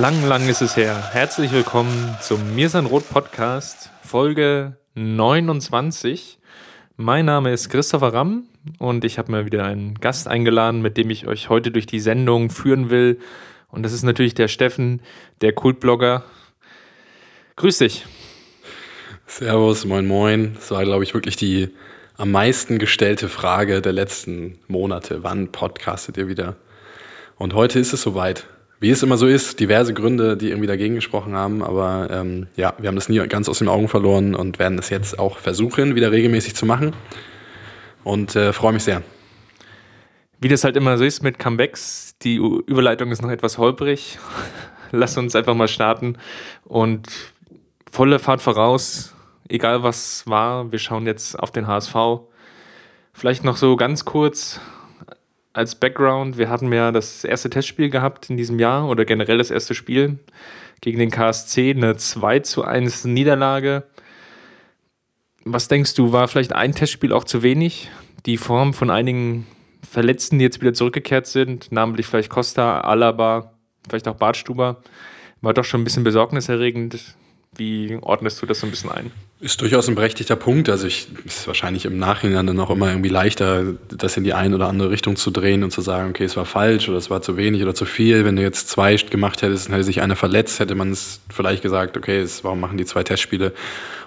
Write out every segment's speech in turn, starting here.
Lang, lang ist es her. Herzlich willkommen zum Mir sein Rot Podcast, Folge 29. Mein Name ist Christopher Ramm und ich habe mir wieder einen Gast eingeladen, mit dem ich euch heute durch die Sendung führen will. Und das ist natürlich der Steffen, der Kultblogger. Grüß dich. Servus, moin, moin. Das war, glaube ich, wirklich die am meisten gestellte Frage der letzten Monate. Wann podcastet ihr wieder? Und heute ist es soweit wie es immer so ist, diverse Gründe, die irgendwie dagegen gesprochen haben. Aber ähm, ja, wir haben das nie ganz aus den Augen verloren und werden es jetzt auch versuchen, wieder regelmäßig zu machen. Und äh, freue mich sehr. Wie das halt immer so ist mit Comebacks, die Überleitung ist noch etwas holprig. Lass uns einfach mal starten und volle Fahrt voraus, egal was war. Wir schauen jetzt auf den HSV. Vielleicht noch so ganz kurz als Background, wir hatten ja das erste Testspiel gehabt in diesem Jahr oder generell das erste Spiel gegen den KSC, eine 2 zu 1 Niederlage. Was denkst du, war vielleicht ein Testspiel auch zu wenig? Die Form von einigen Verletzten, die jetzt wieder zurückgekehrt sind, namentlich vielleicht Costa, Alaba, vielleicht auch Bartstuber, war doch schon ein bisschen besorgniserregend. Wie ordnest du das so ein bisschen ein? Ist durchaus ein berechtigter Punkt. Also ich ist wahrscheinlich im Nachhinein dann auch immer irgendwie leichter, das in die eine oder andere Richtung zu drehen und zu sagen, okay, es war falsch oder es war zu wenig oder zu viel. Wenn du jetzt zwei gemacht hättest und hätte sich einer verletzt, hätte man es vielleicht gesagt, okay, es, warum machen die zwei Testspiele?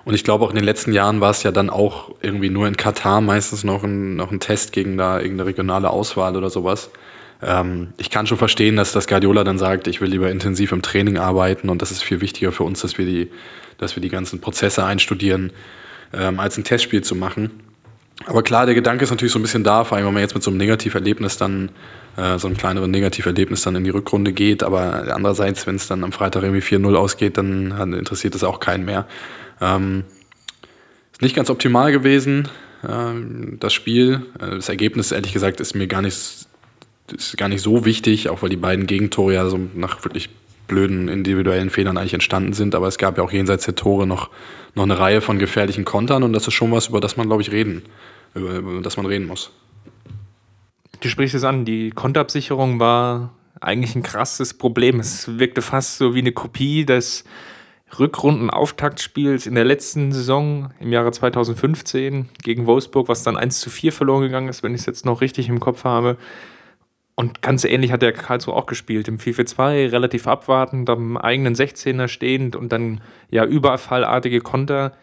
Und ich glaube auch in den letzten Jahren war es ja dann auch irgendwie nur in Katar meistens noch ein, noch ein Test gegen da irgendeine regionale Auswahl oder sowas. Ähm, ich kann schon verstehen, dass das Guardiola dann sagt, ich will lieber intensiv im Training arbeiten und das ist viel wichtiger für uns, dass wir die, dass wir die ganzen Prozesse einstudieren, ähm, als ein Testspiel zu machen. Aber klar, der Gedanke ist natürlich so ein bisschen da, vor allem wenn man jetzt mit so einem Negativerlebnis dann, äh, so einem kleineren Negativerlebnis dann in die Rückrunde geht. Aber andererseits, wenn es dann am Freitag irgendwie 4-0 ausgeht, dann interessiert das auch keinen mehr. Ähm, ist nicht ganz optimal gewesen, ähm, das Spiel. Äh, das Ergebnis, ehrlich gesagt, ist mir gar nicht ist gar nicht so wichtig, auch weil die beiden Gegentore ja so nach wirklich blöden individuellen Fehlern eigentlich entstanden sind. Aber es gab ja auch jenseits der Tore noch, noch eine Reihe von gefährlichen Kontern und das ist schon was, über das man, glaube ich, reden, über, über das man reden muss. Du sprichst es an, die Konterabsicherung war eigentlich ein krasses Problem. Es wirkte fast so wie eine Kopie des Rückrunden-Auftaktspiels in der letzten Saison im Jahre 2015 gegen Wolfsburg, was dann 1 zu 4 verloren gegangen ist, wenn ich es jetzt noch richtig im Kopf habe. Und ganz ähnlich hat der Karlsruhe auch gespielt. Im 4-4-2 relativ abwartend, am eigenen 16er stehend und dann ja überfallartige Konter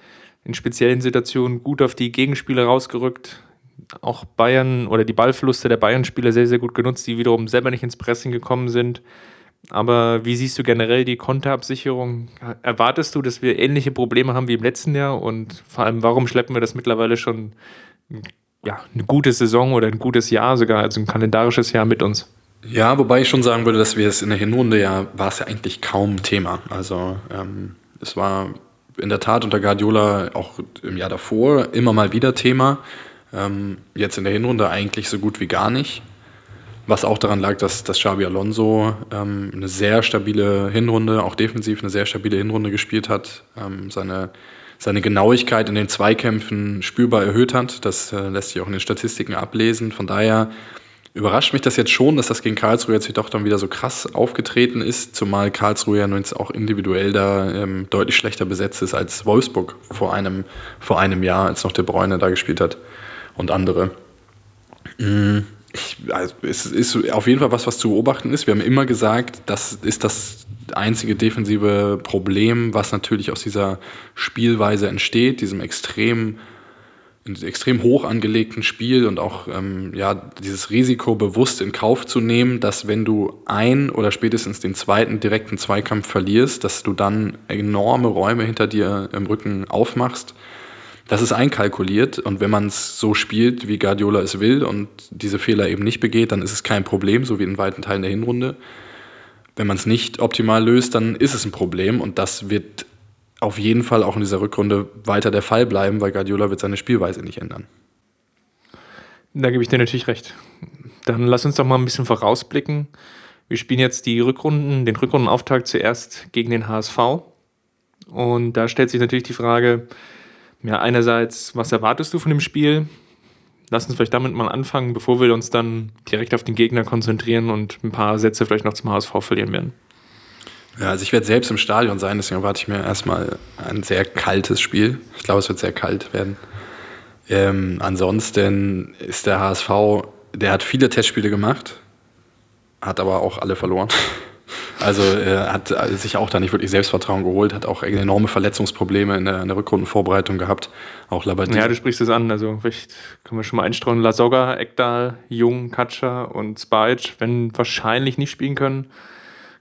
in speziellen Situationen gut auf die Gegenspieler rausgerückt. Auch Bayern oder die Ballverluste der Bayern-Spieler sehr, sehr gut genutzt, die wiederum selber nicht ins Pressing gekommen sind. Aber wie siehst du generell die Konterabsicherung? Erwartest du, dass wir ähnliche Probleme haben wie im letzten Jahr? Und vor allem, warum schleppen wir das mittlerweile schon ja, eine gute Saison oder ein gutes Jahr sogar, also ein kalendarisches Jahr mit uns. Ja, wobei ich schon sagen würde, dass wir es in der Hinrunde ja, war es ja eigentlich kaum Thema. Also ähm, es war in der Tat unter Guardiola auch im Jahr davor immer mal wieder Thema. Ähm, jetzt in der Hinrunde eigentlich so gut wie gar nicht. Was auch daran lag, dass, dass Xabi Alonso ähm, eine sehr stabile Hinrunde, auch defensiv eine sehr stabile Hinrunde gespielt hat. Ähm, seine seine Genauigkeit in den Zweikämpfen spürbar erhöht hat. Das äh, lässt sich auch in den Statistiken ablesen. Von daher überrascht mich das jetzt schon, dass das gegen Karlsruhe jetzt doch dann wieder so krass aufgetreten ist, zumal Karlsruhe ja nun jetzt auch individuell da ähm, deutlich schlechter besetzt ist als Wolfsburg vor einem, vor einem Jahr, als noch der Bräune da gespielt hat und andere. Mhm. Ich, also es ist auf jeden Fall was, was zu beobachten ist. Wir haben immer gesagt, das ist das einzige defensive Problem, was natürlich aus dieser Spielweise entsteht, diesem extrem, extrem hoch angelegten Spiel und auch ähm, ja, dieses Risiko bewusst in Kauf zu nehmen, dass wenn du ein oder spätestens den zweiten direkten Zweikampf verlierst, dass du dann enorme Räume hinter dir im Rücken aufmachst das ist einkalkuliert und wenn man es so spielt, wie Guardiola es will und diese Fehler eben nicht begeht, dann ist es kein Problem, so wie in weiten Teilen der Hinrunde. Wenn man es nicht optimal löst, dann ist es ein Problem und das wird auf jeden Fall auch in dieser Rückrunde weiter der Fall bleiben, weil Guardiola wird seine Spielweise nicht ändern. Da gebe ich dir natürlich recht. Dann lass uns doch mal ein bisschen vorausblicken. Wir spielen jetzt die Rückrunden, den Rückrundenauftakt zuerst gegen den HSV. Und da stellt sich natürlich die Frage, ja, einerseits, was erwartest du von dem Spiel? Lass uns vielleicht damit mal anfangen, bevor wir uns dann direkt auf den Gegner konzentrieren und ein paar Sätze vielleicht noch zum HSV verlieren werden. Ja, also ich werde selbst im Stadion sein, deswegen erwarte ich mir erstmal ein sehr kaltes Spiel. Ich glaube, es wird sehr kalt werden. Ähm, ansonsten ist der HSV, der hat viele Testspiele gemacht, hat aber auch alle verloren. Also er hat sich auch da nicht wirklich Selbstvertrauen geholt, hat auch enorme Verletzungsprobleme in der, in der Rückrundenvorbereitung gehabt. Auch Labadie. Ja, du sprichst es an. Also vielleicht können wir schon mal einstreuen. Lasogga, Ekdal, Jung, Katscher und Spajic werden wahrscheinlich nicht spielen können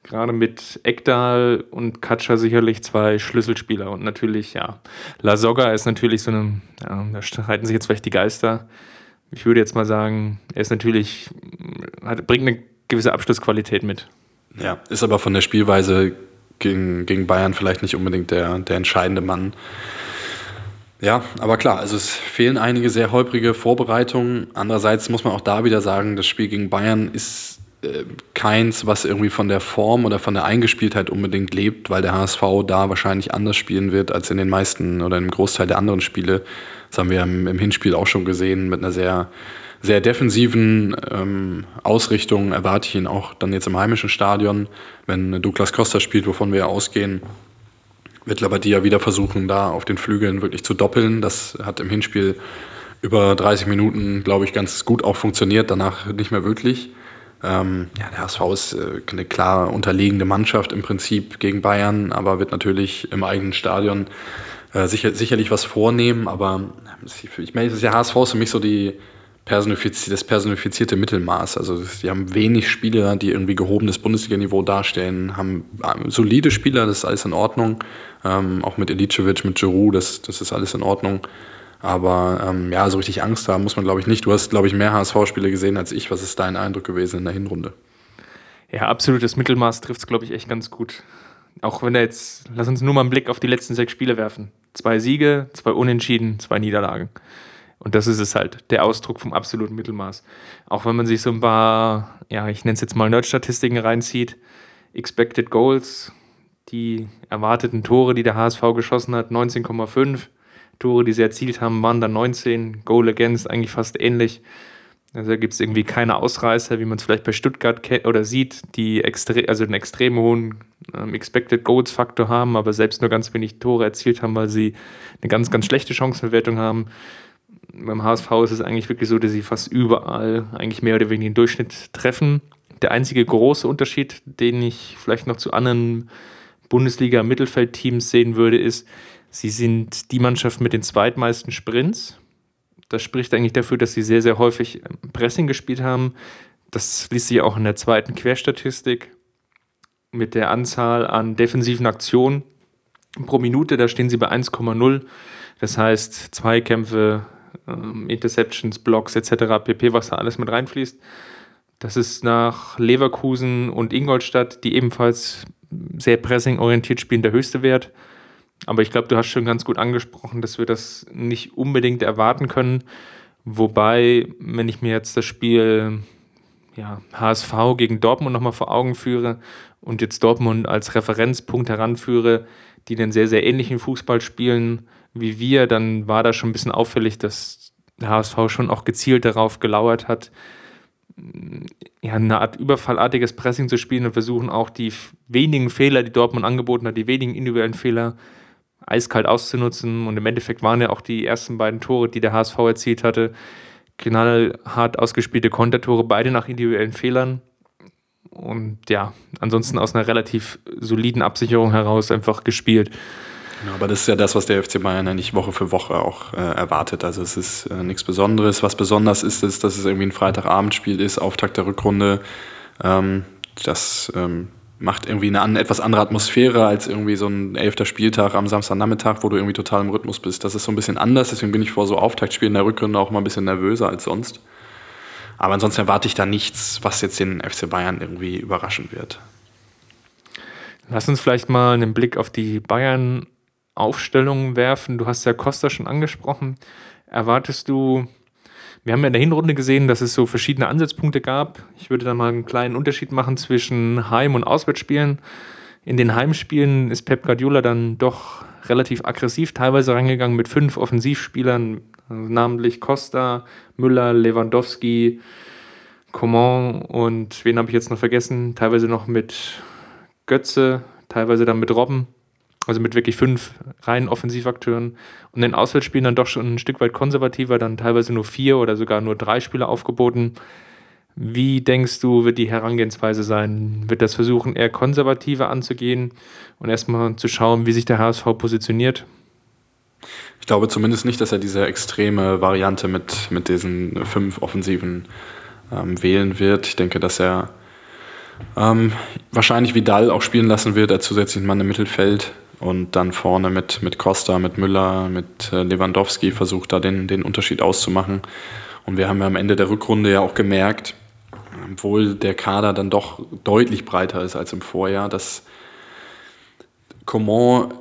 gerade mit Ekdal und Katscha sicherlich zwei Schlüsselspieler. Und natürlich, ja, La Soga ist natürlich so eine, ja, da streiten sich jetzt vielleicht die Geister. Ich würde jetzt mal sagen, er ist natürlich, hat, bringt eine gewisse Abschlussqualität mit. Ja, ist aber von der Spielweise gegen, gegen Bayern vielleicht nicht unbedingt der, der entscheidende Mann. Ja, aber klar, also es fehlen einige sehr holprige Vorbereitungen. Andererseits muss man auch da wieder sagen, das Spiel gegen Bayern ist äh, keins, was irgendwie von der Form oder von der Eingespieltheit unbedingt lebt, weil der HSV da wahrscheinlich anders spielen wird als in den meisten oder im Großteil der anderen Spiele. Das haben wir im, im Hinspiel auch schon gesehen mit einer sehr, sehr defensiven ähm, Ausrichtung. Erwarte ich ihn auch dann jetzt im heimischen Stadion, wenn Douglas Costa spielt, wovon wir ja ausgehen. Wird Labadia wieder versuchen, da auf den Flügeln wirklich zu doppeln. Das hat im Hinspiel über 30 Minuten, glaube ich, ganz gut auch funktioniert, danach nicht mehr wirklich. Ähm, ja, der HSV ist äh, eine klar unterlegene Mannschaft im Prinzip gegen Bayern, aber wird natürlich im eigenen Stadion äh, sicher, sicherlich was vornehmen. Aber ich meine, der HSV ist für mich so die personifiz das personifizierte Mittelmaß. Also sie haben wenig Spieler, die irgendwie gehobenes Bundesliga-Niveau darstellen, haben äh, solide Spieler, das ist alles in Ordnung. Ähm, auch mit Ilicevic, mit Giroud, das, das ist alles in Ordnung. Aber ähm, ja, so richtig Angst haben muss man, glaube ich, nicht. Du hast, glaube ich, mehr HSV-Spiele gesehen als ich. Was ist dein Eindruck gewesen in der Hinrunde? Ja, absolutes Mittelmaß trifft es, glaube ich, echt ganz gut. Auch wenn er jetzt, lass uns nur mal einen Blick auf die letzten sechs Spiele werfen. Zwei Siege, zwei Unentschieden, zwei Niederlagen. Und das ist es halt, der Ausdruck vom absoluten Mittelmaß. Auch wenn man sich so ein paar, ja, ich nenne es jetzt mal Nerd-Statistiken reinzieht, Expected Goals, die erwarteten Tore, die der HSV geschossen hat, 19,5 Tore, die sie erzielt haben, waren dann 19. Goal Against eigentlich fast ähnlich. Also da gibt es irgendwie keine Ausreißer, wie man es vielleicht bei Stuttgart oder sieht, die extre also einen extrem hohen ähm, Expected Goals Faktor haben, aber selbst nur ganz wenig Tore erzielt haben, weil sie eine ganz, ganz schlechte Chancenverwertung haben. Beim HSV ist es eigentlich wirklich so, dass sie fast überall eigentlich mehr oder weniger den Durchschnitt treffen. Der einzige große Unterschied, den ich vielleicht noch zu anderen Bundesliga-Mittelfeldteams sehen würde, ist, Sie sind die Mannschaft mit den zweitmeisten Sprints. Das spricht eigentlich dafür, dass sie sehr, sehr häufig Pressing gespielt haben. Das liest sich auch in der zweiten Querstatistik mit der Anzahl an defensiven Aktionen pro Minute. Da stehen sie bei 1,0. Das heißt, Zweikämpfe, ähm, Interceptions, Blocks etc. pp., was da alles mit reinfließt. Das ist nach Leverkusen und Ingolstadt, die ebenfalls sehr pressing-orientiert spielen, der höchste Wert. Aber ich glaube, du hast schon ganz gut angesprochen, dass wir das nicht unbedingt erwarten können. Wobei, wenn ich mir jetzt das Spiel ja, HSV gegen Dortmund nochmal vor Augen führe und jetzt Dortmund als Referenzpunkt heranführe, die den sehr, sehr ähnlichen Fußball spielen wie wir, dann war da schon ein bisschen auffällig, dass der HSV schon auch gezielt darauf gelauert hat, ja, eine Art überfallartiges Pressing zu spielen und versuchen auch die wenigen Fehler, die Dortmund angeboten hat, die wenigen individuellen Fehler eiskalt auszunutzen. Und im Endeffekt waren ja auch die ersten beiden Tore, die der HSV erzielt hatte, knallhart ausgespielte Kontertore, beide nach individuellen Fehlern. Und ja, ansonsten aus einer relativ soliden Absicherung heraus einfach gespielt. Genau, aber das ist ja das, was der FC Bayern eigentlich Woche für Woche auch äh, erwartet. Also es ist äh, nichts Besonderes. Was besonders ist, ist, dass es irgendwie ein Freitagabendspiel ist, Auftakt der Rückrunde. Ähm, das ähm, macht irgendwie eine etwas andere Atmosphäre als irgendwie so ein elfter Spieltag am Samstagnachmittag, wo du irgendwie total im Rhythmus bist. Das ist so ein bisschen anders, deswegen bin ich vor so Auftaktspielen der Rückrunde auch mal ein bisschen nervöser als sonst. Aber ansonsten erwarte ich da nichts, was jetzt den FC Bayern irgendwie überraschen wird. Lass uns vielleicht mal einen Blick auf die Bayern Aufstellung werfen. Du hast ja Costa schon angesprochen. Erwartest du, wir haben ja in der Hinrunde gesehen, dass es so verschiedene Ansatzpunkte gab. Ich würde da mal einen kleinen Unterschied machen zwischen Heim- und Auswärtsspielen. In den Heimspielen ist Pep Guardiola dann doch relativ aggressiv teilweise reingegangen mit fünf Offensivspielern, namentlich Costa, Müller, Lewandowski, Coman und wen habe ich jetzt noch vergessen? Teilweise noch mit Götze, teilweise dann mit Robben. Also mit wirklich fünf reinen Offensivakteuren. Und den Auswärtsspielen dann doch schon ein Stück weit konservativer, dann teilweise nur vier oder sogar nur drei Spieler aufgeboten. Wie denkst du, wird die Herangehensweise sein? Wird das versuchen, eher konservativer anzugehen und erstmal zu schauen, wie sich der HSV positioniert? Ich glaube zumindest nicht, dass er diese extreme Variante mit, mit diesen fünf Offensiven ähm, wählen wird. Ich denke, dass er ähm, wahrscheinlich Vidal auch spielen lassen wird als zusätzlichen Mann im Mittelfeld und dann vorne mit, mit Costa, mit Müller, mit äh, Lewandowski versucht da den, den Unterschied auszumachen. Und wir haben ja am Ende der Rückrunde ja auch gemerkt, obwohl der Kader dann doch deutlich breiter ist als im Vorjahr, dass Coman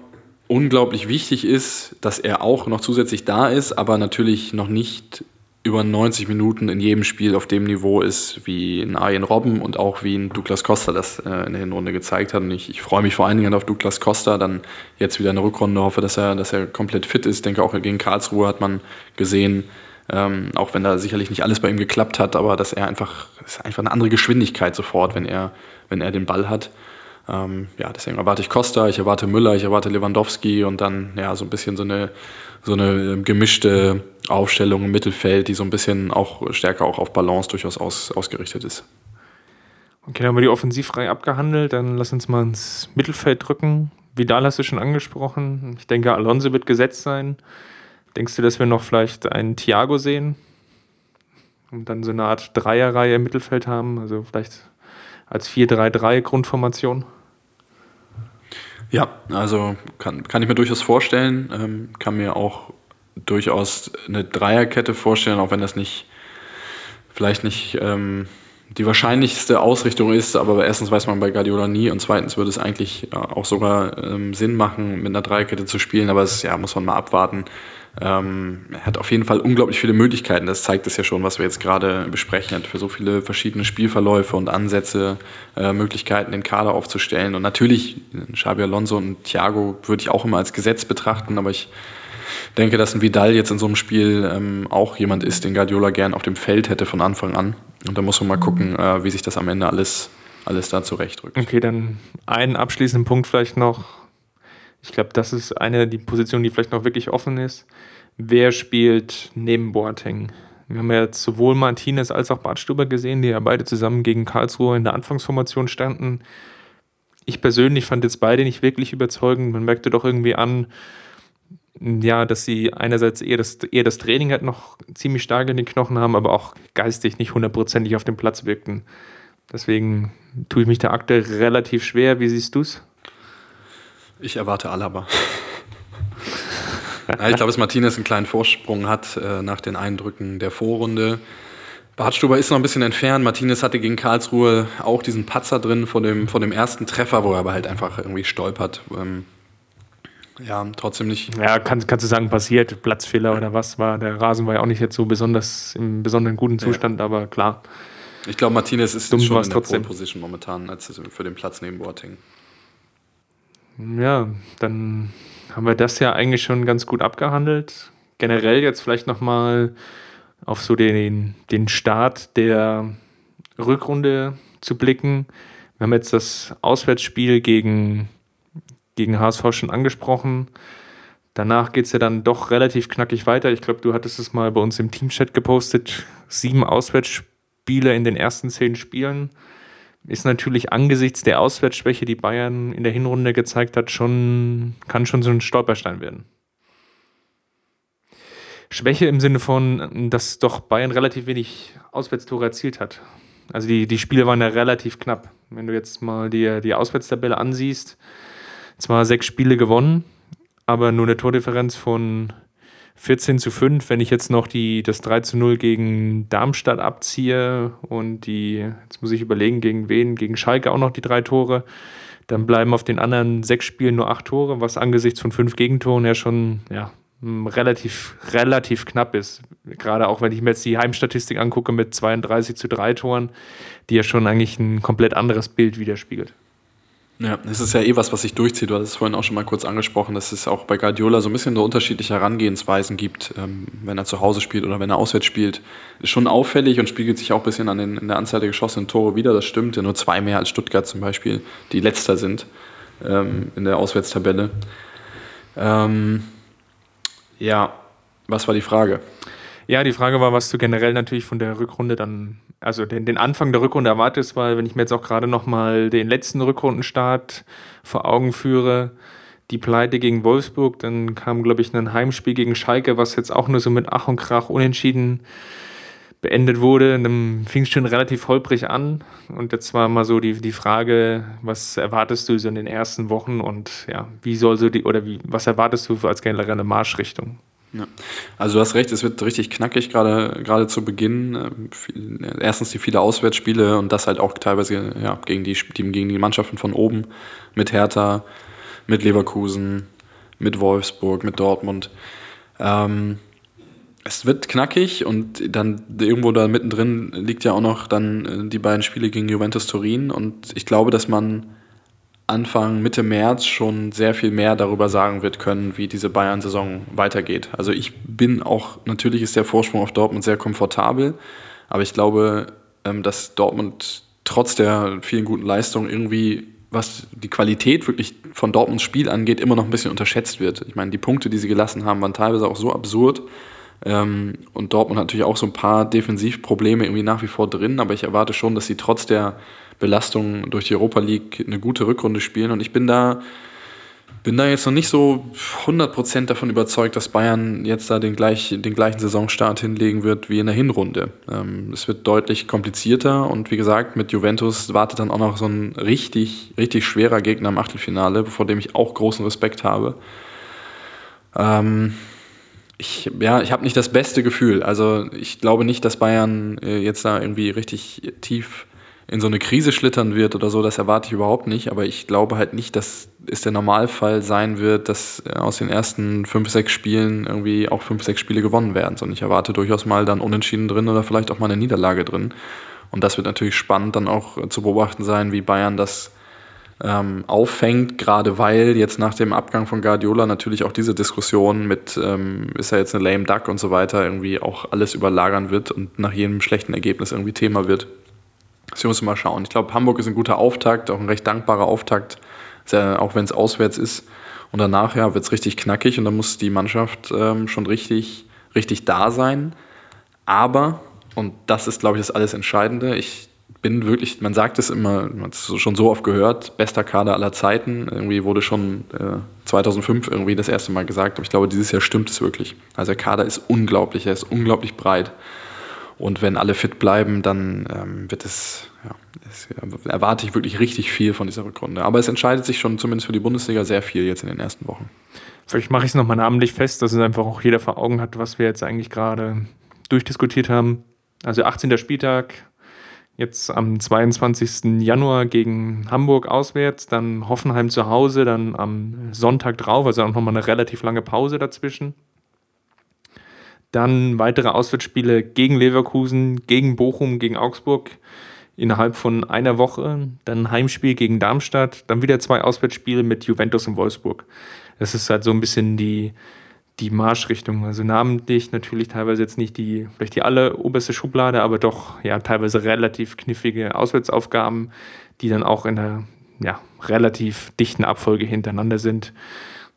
unglaublich wichtig ist, dass er auch noch zusätzlich da ist, aber natürlich noch nicht über 90 Minuten in jedem Spiel auf dem Niveau ist, wie ein Arjen Robben und auch wie ein Douglas Costa das äh, in der Hinrunde gezeigt hat. Und ich, ich freue mich vor allen Dingen auf Douglas Costa, dann jetzt wieder eine Rückrunde, hoffe, dass er, dass er komplett fit ist. Ich denke, auch gegen Karlsruhe hat man gesehen, ähm, auch wenn da sicherlich nicht alles bei ihm geklappt hat, aber dass er einfach, ist einfach eine andere Geschwindigkeit sofort, wenn er, wenn er den Ball hat. Ähm, ja, deswegen erwarte ich Costa, ich erwarte Müller, ich erwarte Lewandowski und dann ja so ein bisschen so eine, so eine gemischte Aufstellung im Mittelfeld, die so ein bisschen auch stärker auch auf Balance durchaus aus, ausgerichtet ist. Okay, dann haben wir die Offensivreihe abgehandelt. Dann lass uns mal ins Mittelfeld drücken. Vidal hast du schon angesprochen. Ich denke, Alonso wird gesetzt sein. Denkst du, dass wir noch vielleicht einen Thiago sehen? Und dann so eine Art Dreierreihe im Mittelfeld haben? Also vielleicht als 4-3-3 -Grundformation? Ja, also kann, kann ich mir durchaus vorstellen. Ähm, kann mir auch durchaus eine Dreierkette vorstellen, auch wenn das nicht vielleicht nicht ähm, die wahrscheinlichste Ausrichtung ist, aber erstens weiß man bei Guardiola nie und zweitens würde es eigentlich auch sogar ähm, Sinn machen, mit einer Dreierkette zu spielen, aber es ja, muss man mal abwarten. Ähm, er hat auf jeden Fall unglaublich viele Möglichkeiten. Das zeigt es ja schon, was wir jetzt gerade besprechen. Er hat für so viele verschiedene Spielverläufe und Ansätze äh, Möglichkeiten, den Kader aufzustellen. Und natürlich, Xabi Alonso und Thiago würde ich auch immer als Gesetz betrachten, aber ich denke, dass ein Vidal jetzt in so einem Spiel ähm, auch jemand ist, den Guardiola gern auf dem Feld hätte von Anfang an. Und da muss man mal gucken, äh, wie sich das am Ende alles, alles da zurechtrückt. Okay, dann einen abschließenden Punkt vielleicht noch ich glaube, das ist eine die Position, die vielleicht noch wirklich offen ist. Wer spielt neben Boateng? Wir haben ja jetzt sowohl Martinez als auch Bartstuber gesehen, die ja beide zusammen gegen Karlsruhe in der Anfangsformation standen. Ich persönlich fand jetzt beide nicht wirklich überzeugend. Man merkte doch irgendwie an, ja, dass sie einerseits eher das, eher das Training halt noch ziemlich stark in den Knochen haben, aber auch geistig nicht hundertprozentig auf dem Platz wirkten. Deswegen tue ich mich da aktuell relativ schwer. Wie siehst du es? Ich erwarte Alaba. ja, ich glaube, dass Martinez einen kleinen Vorsprung hat äh, nach den Eindrücken der Vorrunde. Bartstuber ist noch ein bisschen entfernt. Martinez hatte gegen Karlsruhe auch diesen Patzer drin vor dem, vor dem ersten Treffer, wo er aber halt einfach irgendwie stolpert. Ähm, ja, trotzdem nicht. Ja, kann, kannst du sagen, passiert, Platzfehler oder was war. Der Rasen war ja auch nicht jetzt so besonders im besonderen guten Zustand, ja. aber klar. Ich glaube, Martinez ist Dumm schon in der Pole Position momentan als für den Platz neben Boateng. Ja, dann haben wir das ja eigentlich schon ganz gut abgehandelt. Generell jetzt vielleicht nochmal auf so den, den Start der Rückrunde zu blicken. Wir haben jetzt das Auswärtsspiel gegen, gegen HSV schon angesprochen. Danach geht es ja dann doch relativ knackig weiter. Ich glaube, du hattest es mal bei uns im Teamchat gepostet. Sieben Auswärtsspiele in den ersten zehn Spielen ist natürlich angesichts der Auswärtsschwäche, die Bayern in der Hinrunde gezeigt hat, schon, kann schon so ein Stolperstein werden. Schwäche im Sinne von, dass doch Bayern relativ wenig Auswärtstore erzielt hat. Also die, die Spiele waren ja relativ knapp. Wenn du jetzt mal die, die Auswärtstabelle ansiehst, zwar sechs Spiele gewonnen, aber nur eine Tordifferenz von 14 zu 5, wenn ich jetzt noch die, das 3 zu 0 gegen Darmstadt abziehe und die, jetzt muss ich überlegen, gegen wen, gegen Schalke auch noch die drei Tore, Dann bleiben auf den anderen sechs Spielen nur acht Tore, was angesichts von fünf Gegentoren ja schon ja, relativ, relativ knapp ist. Gerade auch wenn ich mir jetzt die Heimstatistik angucke mit 32 zu 3 Toren, die ja schon eigentlich ein komplett anderes Bild widerspiegelt. Ja, es ist ja eh was, was sich durchzieht. Du hast es vorhin auch schon mal kurz angesprochen, dass es auch bei Guardiola so ein bisschen so unterschiedliche Herangehensweisen gibt, ähm, wenn er zu Hause spielt oder wenn er auswärts spielt. Ist schon auffällig und spiegelt sich auch ein bisschen an den, in der Anzahl der geschossenen Tore wieder. Das stimmt. Ja, nur zwei mehr als Stuttgart zum Beispiel, die letzter sind ähm, in der Auswärtstabelle. Ähm, ja, was war die Frage? Ja, die Frage war, was du generell natürlich von der Rückrunde dann, also den, den Anfang der Rückrunde erwartest, weil wenn ich mir jetzt auch gerade nochmal den letzten Rückrundenstart vor Augen führe, die Pleite gegen Wolfsburg, dann kam, glaube ich, ein Heimspiel gegen Schalke, was jetzt auch nur so mit Ach und Krach unentschieden beendet wurde. Und dann fing es schon relativ holprig an. Und jetzt war mal so die, die Frage, was erwartest du so in den ersten Wochen und ja, wie soll so die, oder wie, was erwartest du als generelle Marschrichtung? Ja. Also du hast recht, es wird richtig knackig, gerade, gerade zu Beginn. Ähm, erstens die viele Auswärtsspiele und das halt auch teilweise ja, gegen, die, gegen die Mannschaften von oben, mit Hertha, mit Leverkusen, mit Wolfsburg, mit Dortmund. Ähm, es wird knackig und dann irgendwo da mittendrin liegt ja auch noch dann äh, die beiden Spiele gegen Juventus Turin und ich glaube, dass man Anfang, Mitte März schon sehr viel mehr darüber sagen wird können, wie diese Bayern-Saison weitergeht. Also ich bin auch, natürlich ist der Vorsprung auf Dortmund sehr komfortabel, aber ich glaube, ähm, dass Dortmund trotz der vielen guten Leistungen irgendwie, was die Qualität wirklich von Dortmunds Spiel angeht, immer noch ein bisschen unterschätzt wird. Ich meine, die Punkte, die sie gelassen haben, waren teilweise auch so absurd. Ähm, und Dortmund hat natürlich auch so ein paar Defensivprobleme irgendwie nach wie vor drin, aber ich erwarte schon, dass sie trotz der Belastung durch die Europa League eine gute Rückrunde spielen. Und ich bin da, bin da jetzt noch nicht so 100% davon überzeugt, dass Bayern jetzt da den, gleich, den gleichen Saisonstart hinlegen wird wie in der Hinrunde. Ähm, es wird deutlich komplizierter und wie gesagt, mit Juventus wartet dann auch noch so ein richtig, richtig schwerer Gegner im Achtelfinale, vor dem ich auch großen Respekt habe. Ähm, ich, ja, ich habe nicht das beste Gefühl. Also ich glaube nicht, dass Bayern äh, jetzt da irgendwie richtig tief in so eine Krise schlittern wird oder so, das erwarte ich überhaupt nicht. Aber ich glaube halt nicht, dass es der Normalfall sein wird, dass aus den ersten fünf, sechs Spielen irgendwie auch fünf, sechs Spiele gewonnen werden. Sondern ich erwarte durchaus mal dann Unentschieden drin oder vielleicht auch mal eine Niederlage drin. Und das wird natürlich spannend dann auch zu beobachten sein, wie Bayern das ähm, auffängt, gerade weil jetzt nach dem Abgang von Guardiola natürlich auch diese Diskussion mit, ähm, ist er jetzt eine lame duck und so weiter, irgendwie auch alles überlagern wird und nach jedem schlechten Ergebnis irgendwie Thema wird. Das müssen mal schauen. Ich glaube, Hamburg ist ein guter Auftakt, auch ein recht dankbarer Auftakt, sehr, auch wenn es auswärts ist. Und danach ja, wird es richtig knackig und dann muss die Mannschaft ähm, schon richtig, richtig da sein. Aber, und das ist, glaube ich, das alles Entscheidende, ich bin wirklich, man sagt es immer, man hat es schon so oft gehört, bester Kader aller Zeiten. Irgendwie wurde schon äh, 2005 irgendwie das erste Mal gesagt, aber ich glaube, dieses Jahr stimmt es wirklich. Also der Kader ist unglaublich, er ist unglaublich breit. Und wenn alle fit bleiben, dann ähm, wird es, ja, es, erwarte ich wirklich richtig viel von dieser Rückrunde. Aber es entscheidet sich schon zumindest für die Bundesliga sehr viel jetzt in den ersten Wochen. Vielleicht mache ich es nochmal namentlich fest, dass es einfach auch jeder vor Augen hat, was wir jetzt eigentlich gerade durchdiskutiert haben. Also 18. Spieltag, Jetzt am 22. Januar gegen Hamburg auswärts, dann Hoffenheim zu Hause, dann am Sonntag drauf, also auch nochmal eine relativ lange Pause dazwischen. Dann weitere Auswärtsspiele gegen Leverkusen, gegen Bochum, gegen Augsburg innerhalb von einer Woche. Dann Heimspiel gegen Darmstadt, dann wieder zwei Auswärtsspiele mit Juventus und Wolfsburg. Das ist halt so ein bisschen die, die Marschrichtung. Also namentlich natürlich teilweise jetzt nicht die, vielleicht die alleroberste Schublade, aber doch ja teilweise relativ knifflige Auswärtsaufgaben, die dann auch in der ja, relativ dichten Abfolge hintereinander sind,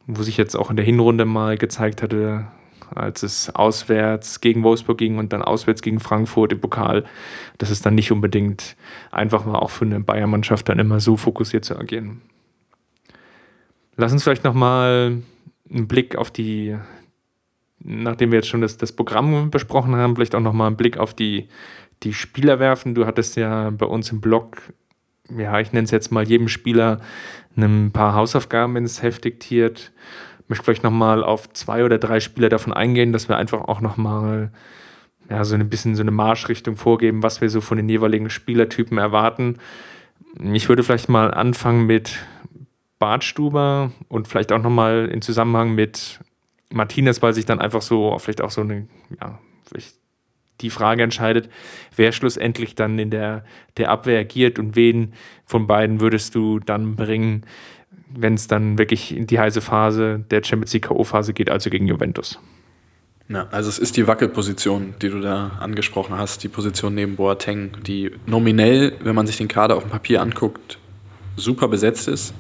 wo sich jetzt auch in der Hinrunde mal gezeigt hatte, als es auswärts gegen Wolfsburg ging und dann auswärts gegen Frankfurt im Pokal, dass es dann nicht unbedingt einfach mal auch für eine Bayern-Mannschaft dann immer so fokussiert zu agieren. Lass uns vielleicht nochmal einen Blick auf die, nachdem wir jetzt schon das, das Programm besprochen haben, vielleicht auch nochmal einen Blick auf die, die Spieler werfen. Du hattest ja bei uns im Blog, ja, ich nenne es jetzt mal jedem Spieler ein paar Hausaufgaben ins Heft diktiert. Möchte vielleicht nochmal auf zwei oder drei Spieler davon eingehen, dass wir einfach auch nochmal ja, so ein bisschen so eine Marschrichtung vorgeben, was wir so von den jeweiligen Spielertypen erwarten. Ich würde vielleicht mal anfangen mit, Bartstuber und vielleicht auch nochmal in Zusammenhang mit Martinez, weil sich dann einfach so, vielleicht auch so eine, ja, vielleicht die Frage entscheidet, wer schlussendlich dann in der, der Abwehr agiert und wen von beiden würdest du dann bringen, wenn es dann wirklich in die heiße Phase der Champions League K.O.-Phase geht, also gegen Juventus. Ja, also es ist die Wackelposition, die du da angesprochen hast, die Position neben Boateng, die nominell, wenn man sich den Kader auf dem Papier anguckt, super besetzt ist,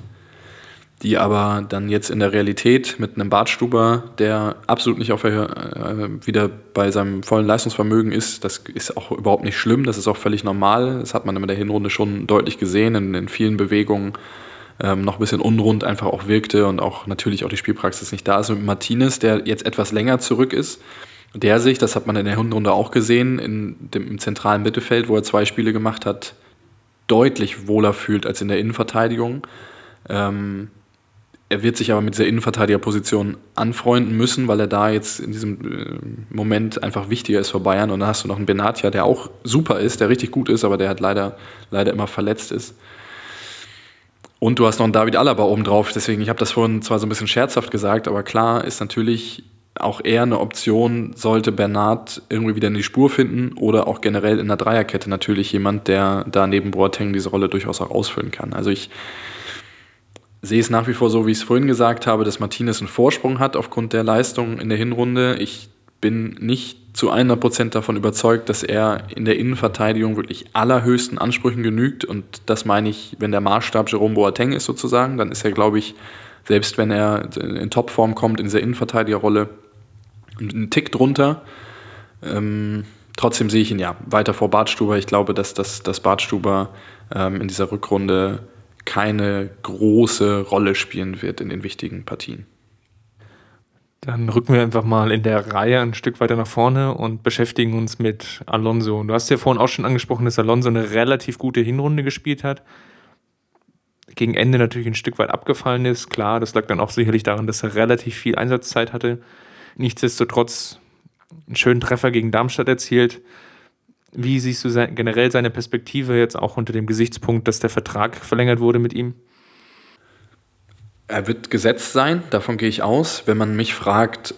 die aber dann jetzt in der Realität mit einem Bartstuber, der absolut nicht auf äh, wieder bei seinem vollen Leistungsvermögen ist, das ist auch überhaupt nicht schlimm, das ist auch völlig normal. Das hat man in der Hinrunde schon deutlich gesehen, in, in vielen Bewegungen ähm, noch ein bisschen unrund einfach auch wirkte und auch natürlich auch die Spielpraxis nicht da ist. Und Martinez, der jetzt etwas länger zurück ist, der sich, das hat man in der Hinrunde auch gesehen, in dem, im zentralen Mittelfeld, wo er zwei Spiele gemacht hat, deutlich wohler fühlt als in der Innenverteidigung. Ähm, er wird sich aber mit dieser Innenverteidigerposition anfreunden müssen, weil er da jetzt in diesem äh, Moment einfach wichtiger ist für Bayern. Und dann hast du noch einen Benatia, der auch super ist, der richtig gut ist, aber der halt leider, leider immer verletzt ist. Und du hast noch einen David Alaba oben drauf. Deswegen, ich habe das vorhin zwar so ein bisschen scherzhaft gesagt, aber klar ist natürlich auch eher eine Option, sollte Bernard irgendwie wieder in die Spur finden oder auch generell in der Dreierkette natürlich jemand, der da neben Boateng diese Rolle durchaus auch ausfüllen kann. Also ich sehe es nach wie vor so, wie ich es vorhin gesagt habe, dass Martinez einen Vorsprung hat aufgrund der Leistung in der Hinrunde. Ich bin nicht zu 100% davon überzeugt, dass er in der Innenverteidigung wirklich allerhöchsten Ansprüchen genügt. Und das meine ich, wenn der Maßstab Jerome Boateng ist sozusagen, dann ist er, glaube ich, selbst wenn er in Topform kommt, in dieser Innenverteidigerrolle, einen Tick drunter. Ähm, trotzdem sehe ich ihn ja weiter vor Bartstuber. Ich glaube, dass, dass, dass Bartstuber ähm, in dieser Rückrunde keine große Rolle spielen wird in den wichtigen Partien. Dann rücken wir einfach mal in der Reihe ein Stück weiter nach vorne und beschäftigen uns mit Alonso. Du hast ja vorhin auch schon angesprochen, dass Alonso eine relativ gute Hinrunde gespielt hat. Gegen Ende natürlich ein Stück weit abgefallen ist. Klar, das lag dann auch sicherlich daran, dass er relativ viel Einsatzzeit hatte. Nichtsdestotrotz einen schönen Treffer gegen Darmstadt erzielt. Wie siehst du generell seine Perspektive jetzt auch unter dem Gesichtspunkt, dass der Vertrag verlängert wurde mit ihm? Er wird gesetzt sein, davon gehe ich aus. Wenn man mich fragt,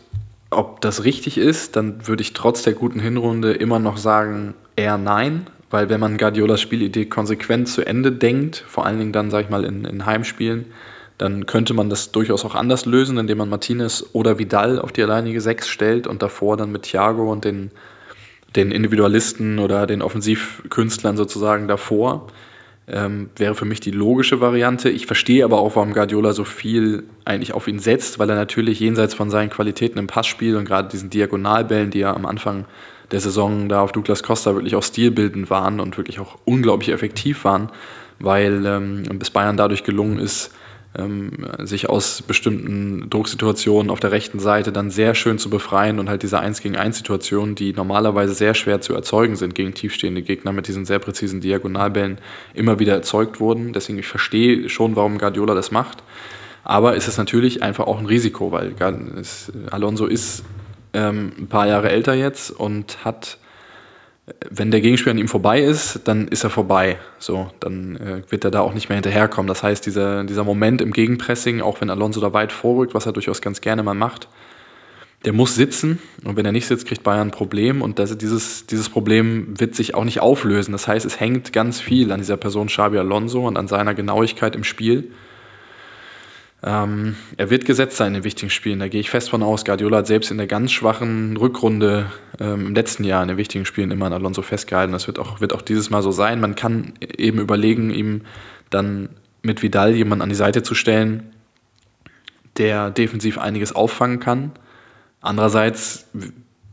ob das richtig ist, dann würde ich trotz der guten Hinrunde immer noch sagen, eher nein, weil wenn man Guardiolas Spielidee konsequent zu Ende denkt, vor allen Dingen dann, sage ich mal, in, in Heimspielen, dann könnte man das durchaus auch anders lösen, indem man Martinez oder Vidal auf die alleinige Sechs stellt und davor dann mit Thiago und den, den Individualisten oder den Offensivkünstlern sozusagen davor ähm, wäre für mich die logische Variante. Ich verstehe aber auch, warum Guardiola so viel eigentlich auf ihn setzt, weil er natürlich jenseits von seinen Qualitäten im Passspiel und gerade diesen Diagonalbällen, die ja am Anfang der Saison da auf Douglas Costa wirklich auch stilbildend waren und wirklich auch unglaublich effektiv waren, weil ähm, bis Bayern dadurch gelungen ist, ähm, sich aus bestimmten Drucksituationen auf der rechten Seite dann sehr schön zu befreien und halt diese 1 gegen 1 Situationen, die normalerweise sehr schwer zu erzeugen sind gegen tiefstehende Gegner mit diesen sehr präzisen Diagonalbällen, immer wieder erzeugt wurden. Deswegen ich verstehe schon, warum Guardiola das macht. Aber es ist natürlich einfach auch ein Risiko, weil Alonso ist ähm, ein paar Jahre älter jetzt und hat wenn der Gegenspieler an ihm vorbei ist, dann ist er vorbei. So, dann äh, wird er da auch nicht mehr hinterherkommen. Das heißt, dieser, dieser Moment im Gegenpressing, auch wenn Alonso da weit vorrückt, was er durchaus ganz gerne mal macht, der muss sitzen. Und wenn er nicht sitzt, kriegt Bayern ein Problem. Und das, dieses, dieses Problem wird sich auch nicht auflösen. Das heißt, es hängt ganz viel an dieser Person Xabi Alonso und an seiner Genauigkeit im Spiel. Ähm, er wird gesetzt sein in wichtigen Spielen, da gehe ich fest von aus. Guardiola hat selbst in der ganz schwachen Rückrunde ähm, im letzten Jahr in den wichtigen Spielen immer an Alonso festgehalten. Das wird auch, wird auch dieses Mal so sein. Man kann eben überlegen, ihm dann mit Vidal jemanden an die Seite zu stellen, der defensiv einiges auffangen kann. Andererseits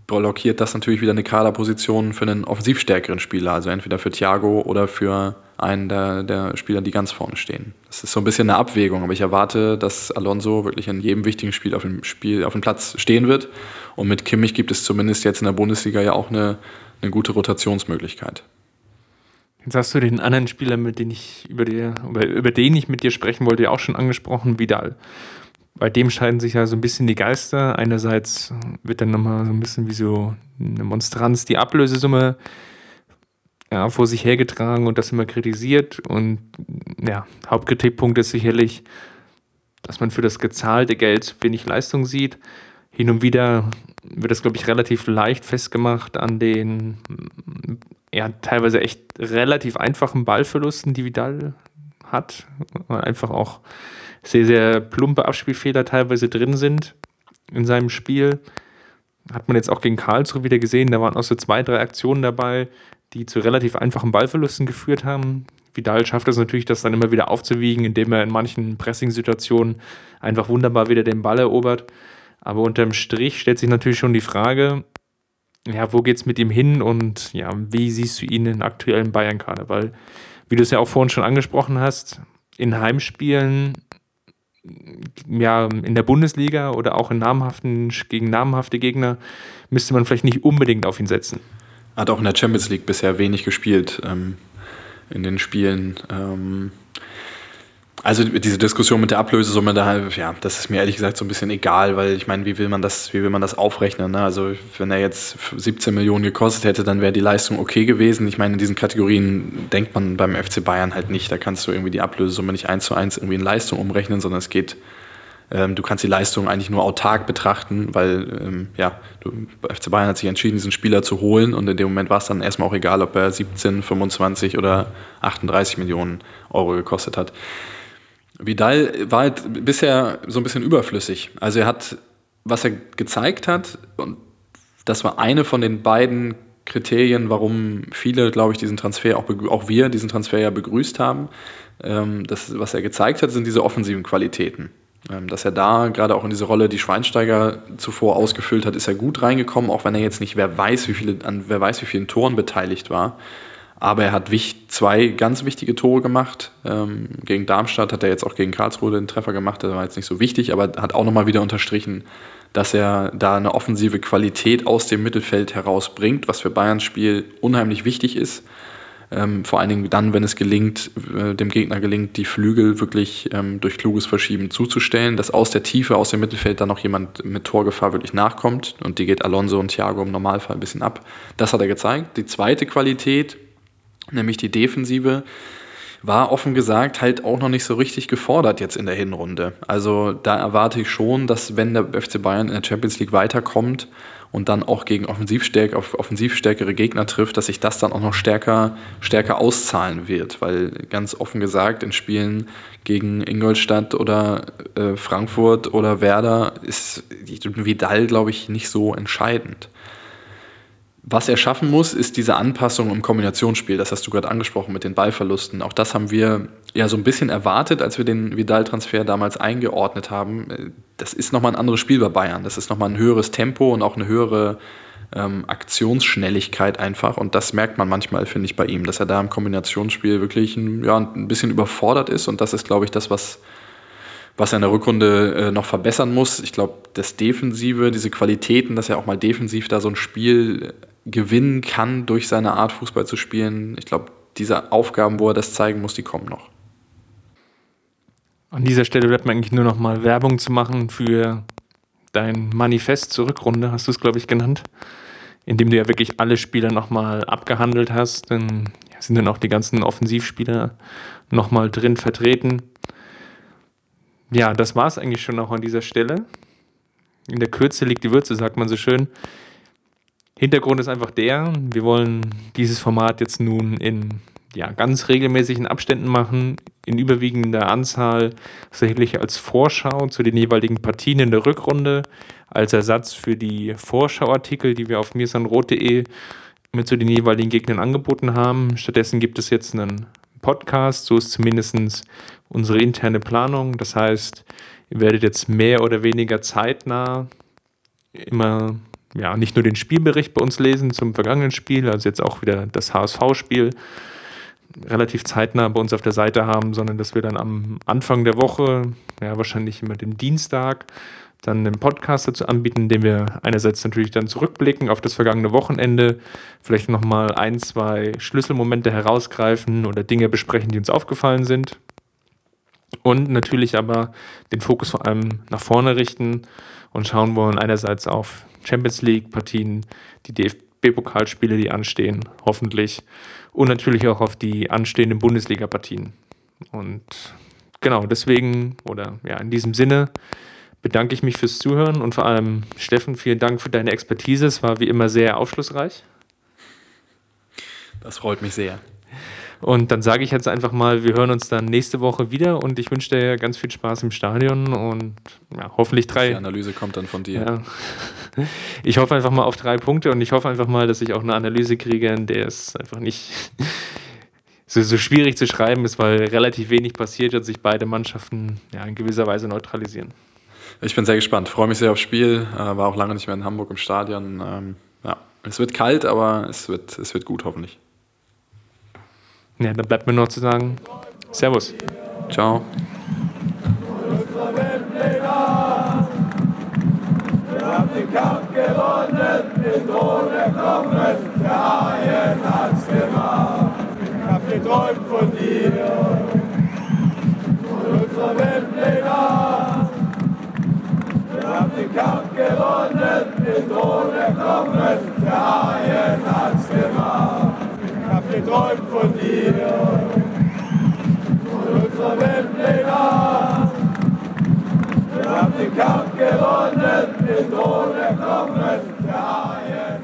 blockiert das natürlich wieder eine Kaderposition für einen offensiv stärkeren Spieler, also entweder für Thiago oder für einen der, der Spieler, die ganz vorne stehen. Das ist so ein bisschen eine Abwägung, aber ich erwarte, dass Alonso wirklich in jedem wichtigen Spiel auf dem, Spiel, auf dem Platz stehen wird. Und mit Kimmich gibt es zumindest jetzt in der Bundesliga ja auch eine, eine gute Rotationsmöglichkeit. Jetzt hast du den anderen Spieler, mit dem ich über, die, über den ich mit dir sprechen wollte, ja auch schon angesprochen, Vidal. Bei dem scheiden sich ja so ein bisschen die Geister. Einerseits wird dann nochmal so ein bisschen wie so eine Monstranz die Ablösesumme ja, vor sich hergetragen und das immer kritisiert. Und ja, Hauptkritikpunkt ist sicherlich, dass man für das gezahlte Geld wenig Leistung sieht. Hin und wieder wird das, glaube ich, relativ leicht festgemacht an den ja, teilweise echt relativ einfachen Ballverlusten, die Vidal hat. Einfach auch sehr, sehr plumpe Abspielfehler teilweise drin sind in seinem Spiel. Hat man jetzt auch gegen Karlsruhe wieder gesehen. Da waren auch so zwei, drei Aktionen dabei, die zu relativ einfachen Ballverlusten geführt haben. Vidal schafft es natürlich, das dann immer wieder aufzuwiegen, indem er in manchen Pressing-Situationen einfach wunderbar wieder den Ball erobert. Aber unterm Strich stellt sich natürlich schon die Frage, ja, wo es mit ihm hin und ja, wie siehst du ihn in aktuellen Bayern-Kader? Weil, wie du es ja auch vorhin schon angesprochen hast, in Heimspielen, ja, in der Bundesliga oder auch in namhaften, gegen namhafte Gegner, müsste man vielleicht nicht unbedingt auf ihn setzen. Hat auch in der Champions League bisher wenig gespielt ähm, in den Spielen. Ähm, also diese Diskussion mit der Ablösesumme, da, ja, das ist mir ehrlich gesagt so ein bisschen egal, weil ich meine, wie will man das, wie will man das aufrechnen? Ne? Also wenn er jetzt 17 Millionen gekostet hätte, dann wäre die Leistung okay gewesen. Ich meine, in diesen Kategorien denkt man beim FC Bayern halt nicht. Da kannst du irgendwie die Ablösesumme nicht eins zu eins irgendwie in Leistung umrechnen, sondern es geht, ähm, du kannst die Leistung eigentlich nur autark betrachten, weil ähm, ja, du, FC Bayern hat sich entschieden, diesen Spieler zu holen und in dem Moment war es dann erstmal auch egal, ob er 17, 25 oder 38 Millionen Euro gekostet hat. Vidal war halt bisher so ein bisschen überflüssig. Also er hat, was er gezeigt hat, und das war eine von den beiden Kriterien, warum viele, glaube ich, diesen Transfer, auch, auch wir diesen Transfer ja begrüßt haben. Ähm, das, was er gezeigt hat, sind diese offensiven Qualitäten. Ähm, dass er da gerade auch in diese Rolle, die Schweinsteiger zuvor ausgefüllt hat, ist er gut reingekommen, auch wenn er jetzt nicht wer weiß, wie viele, an wer weiß, wie vielen Toren beteiligt war. Aber er hat zwei ganz wichtige Tore gemacht. Ähm, gegen Darmstadt hat er jetzt auch gegen Karlsruhe den Treffer gemacht. Der war jetzt nicht so wichtig, aber hat auch nochmal wieder unterstrichen, dass er da eine offensive Qualität aus dem Mittelfeld herausbringt, was für Bayerns Spiel unheimlich wichtig ist. Ähm, vor allen Dingen dann, wenn es gelingt, äh, dem Gegner gelingt, die Flügel wirklich ähm, durch kluges Verschieben zuzustellen, dass aus der Tiefe, aus dem Mittelfeld dann noch jemand mit Torgefahr wirklich nachkommt. Und die geht Alonso und Thiago im Normalfall ein bisschen ab. Das hat er gezeigt. Die zweite Qualität, nämlich die Defensive, war offen gesagt halt auch noch nicht so richtig gefordert jetzt in der Hinrunde. Also da erwarte ich schon, dass wenn der FC Bayern in der Champions League weiterkommt und dann auch gegen offensivstärk, auf offensivstärkere Gegner trifft, dass sich das dann auch noch stärker, stärker auszahlen wird. Weil ganz offen gesagt, in Spielen gegen Ingolstadt oder äh, Frankfurt oder Werder ist Vidal, glaube ich, nicht so entscheidend. Was er schaffen muss, ist diese Anpassung im Kombinationsspiel. Das hast du gerade angesprochen mit den Ballverlusten. Auch das haben wir ja so ein bisschen erwartet, als wir den Vidal-Transfer damals eingeordnet haben. Das ist nochmal ein anderes Spiel bei Bayern. Das ist nochmal ein höheres Tempo und auch eine höhere ähm, Aktionsschnelligkeit einfach. Und das merkt man manchmal, finde ich, bei ihm, dass er da im Kombinationsspiel wirklich ein, ja, ein bisschen überfordert ist. Und das ist, glaube ich, das, was, was er in der Rückrunde äh, noch verbessern muss. Ich glaube, das Defensive, diese Qualitäten, dass er auch mal defensiv da so ein Spiel gewinnen kann durch seine Art, Fußball zu spielen. Ich glaube, diese Aufgaben, wo er das zeigen muss, die kommen noch. An dieser Stelle bleibt mir eigentlich nur noch mal Werbung zu machen für dein Manifest zur Rückrunde, hast du es, glaube ich, genannt, in dem du ja wirklich alle Spieler noch mal abgehandelt hast. Dann sind dann auch die ganzen Offensivspieler noch mal drin vertreten. Ja, das war es eigentlich schon auch an dieser Stelle. In der Kürze liegt die Würze, sagt man so schön. Hintergrund ist einfach der, wir wollen dieses Format jetzt nun in ja, ganz regelmäßigen Abständen machen, in überwiegender Anzahl sicherlich als Vorschau zu den jeweiligen Partien in der Rückrunde, als Ersatz für die Vorschauartikel, die wir auf mirsanrot.de mit zu den jeweiligen Gegnern angeboten haben. Stattdessen gibt es jetzt einen Podcast, so ist zumindest unsere interne Planung. Das heißt, ihr werdet jetzt mehr oder weniger zeitnah immer ja, nicht nur den Spielbericht bei uns lesen zum vergangenen Spiel, also jetzt auch wieder das HSV-Spiel relativ zeitnah bei uns auf der Seite haben, sondern dass wir dann am Anfang der Woche, ja, wahrscheinlich immer den Dienstag, dann einen Podcast dazu anbieten, dem wir einerseits natürlich dann zurückblicken auf das vergangene Wochenende, vielleicht nochmal ein, zwei Schlüsselmomente herausgreifen oder Dinge besprechen, die uns aufgefallen sind. Und natürlich aber den Fokus vor allem nach vorne richten und schauen wollen einerseits auf Champions League-Partien, die DFB-Pokalspiele, die anstehen, hoffentlich. Und natürlich auch auf die anstehenden Bundesliga-Partien. Und genau, deswegen, oder ja, in diesem Sinne bedanke ich mich fürs Zuhören und vor allem Steffen, vielen Dank für deine Expertise. Es war wie immer sehr aufschlussreich. Das freut mich sehr. Und dann sage ich jetzt einfach mal, wir hören uns dann nächste Woche wieder und ich wünsche dir ganz viel Spaß im Stadion und ja, hoffentlich drei. Die Analyse kommt dann von dir. Ja. Ich hoffe einfach mal auf drei Punkte und ich hoffe einfach mal, dass ich auch eine Analyse kriege, in der es einfach nicht so, so schwierig zu schreiben ist, weil relativ wenig passiert und sich beide Mannschaften ja, in gewisser Weise neutralisieren. Ich bin sehr gespannt, freue mich sehr aufs Spiel, äh, war auch lange nicht mehr in Hamburg im Stadion. Ähm, ja, es wird kalt, aber es wird, es wird gut, hoffentlich. Ja, dann bleibt mir noch zu sagen, Servus. Ciao. Wir haben den Kampf gewonnen, den Thron erklommen, der Haien hat's gemacht. Ich hab geträumt von dir, von unserer Weltpläne. Wir haben den Kampf gewonnen, den erklommen, der Haien hat's gemacht geträumt von dir, von unserer Welt legal. Wir haben den Kampf gewonnen, den Thron erklommen, der Haien.